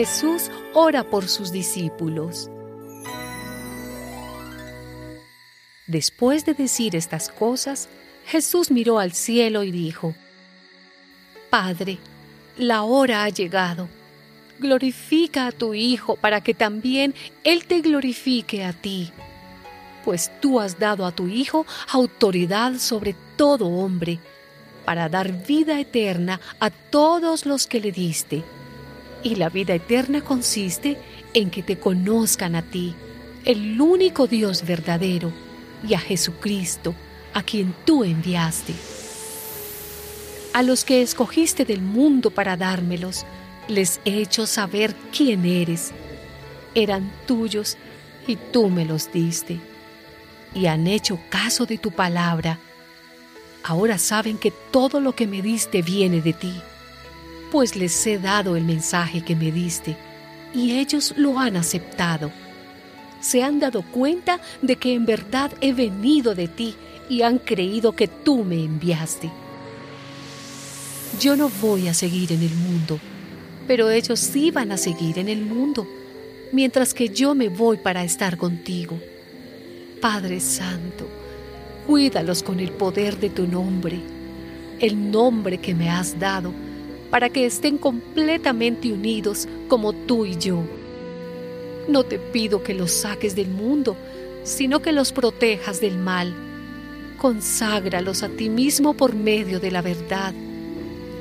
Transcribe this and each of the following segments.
Jesús ora por sus discípulos. Después de decir estas cosas, Jesús miró al cielo y dijo, Padre, la hora ha llegado. Glorifica a tu Hijo para que también Él te glorifique a ti. Pues tú has dado a tu Hijo autoridad sobre todo hombre, para dar vida eterna a todos los que le diste. Y la vida eterna consiste en que te conozcan a ti, el único Dios verdadero, y a Jesucristo, a quien tú enviaste. A los que escogiste del mundo para dármelos, les he hecho saber quién eres. Eran tuyos y tú me los diste. Y han hecho caso de tu palabra. Ahora saben que todo lo que me diste viene de ti, pues les he dado el mensaje que me diste, y ellos lo han aceptado. Se han dado cuenta de que en verdad he venido de ti y han creído que tú me enviaste. Yo no voy a seguir en el mundo, pero ellos sí van a seguir en el mundo, mientras que yo me voy para estar contigo. Padre Santo, cuídalos con el poder de tu nombre, el nombre que me has dado, para que estén completamente unidos como tú y yo. No te pido que los saques del mundo, sino que los protejas del mal conságralos a ti mismo por medio de la verdad.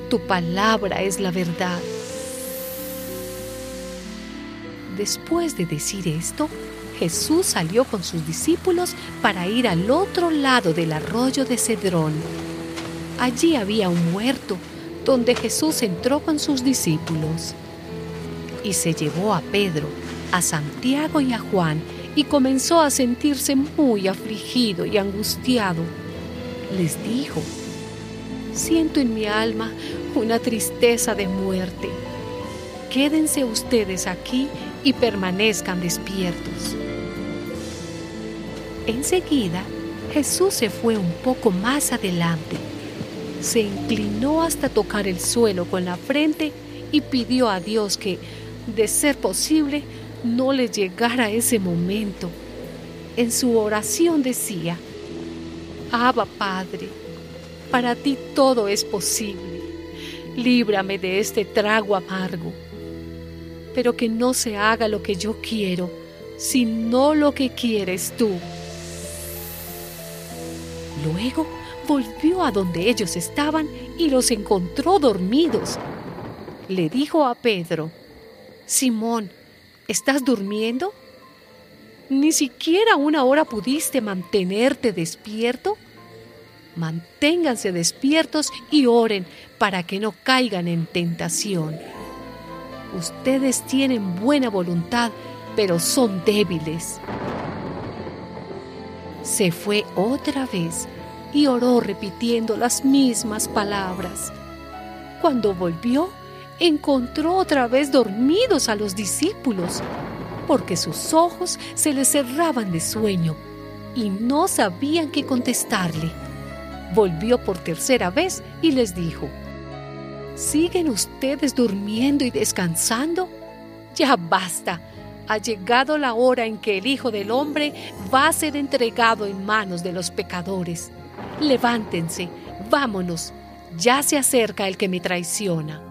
Tu palabra es la verdad. Después de decir esto, Jesús salió con sus discípulos para ir al otro lado del arroyo de Cedrón. Allí había un muerto donde Jesús entró con sus discípulos y se llevó a Pedro, a Santiago y a Juan y comenzó a sentirse muy afligido y angustiado. Les dijo, siento en mi alma una tristeza de muerte. Quédense ustedes aquí y permanezcan despiertos. Enseguida, Jesús se fue un poco más adelante. Se inclinó hasta tocar el suelo con la frente y pidió a Dios que, de ser posible, no le llegara ese momento. En su oración decía, Abba Padre, para ti todo es posible. Líbrame de este trago amargo. Pero que no se haga lo que yo quiero, sino lo que quieres tú. Luego volvió a donde ellos estaban y los encontró dormidos. Le dijo a Pedro, Simón, ¿Estás durmiendo? ¿Ni siquiera una hora pudiste mantenerte despierto? Manténganse despiertos y oren para que no caigan en tentación. Ustedes tienen buena voluntad, pero son débiles. Se fue otra vez y oró repitiendo las mismas palabras. Cuando volvió, encontró otra vez dormidos a los discípulos, porque sus ojos se les cerraban de sueño y no sabían qué contestarle. Volvió por tercera vez y les dijo, ¿siguen ustedes durmiendo y descansando? Ya basta. Ha llegado la hora en que el Hijo del Hombre va a ser entregado en manos de los pecadores. Levántense, vámonos, ya se acerca el que me traiciona.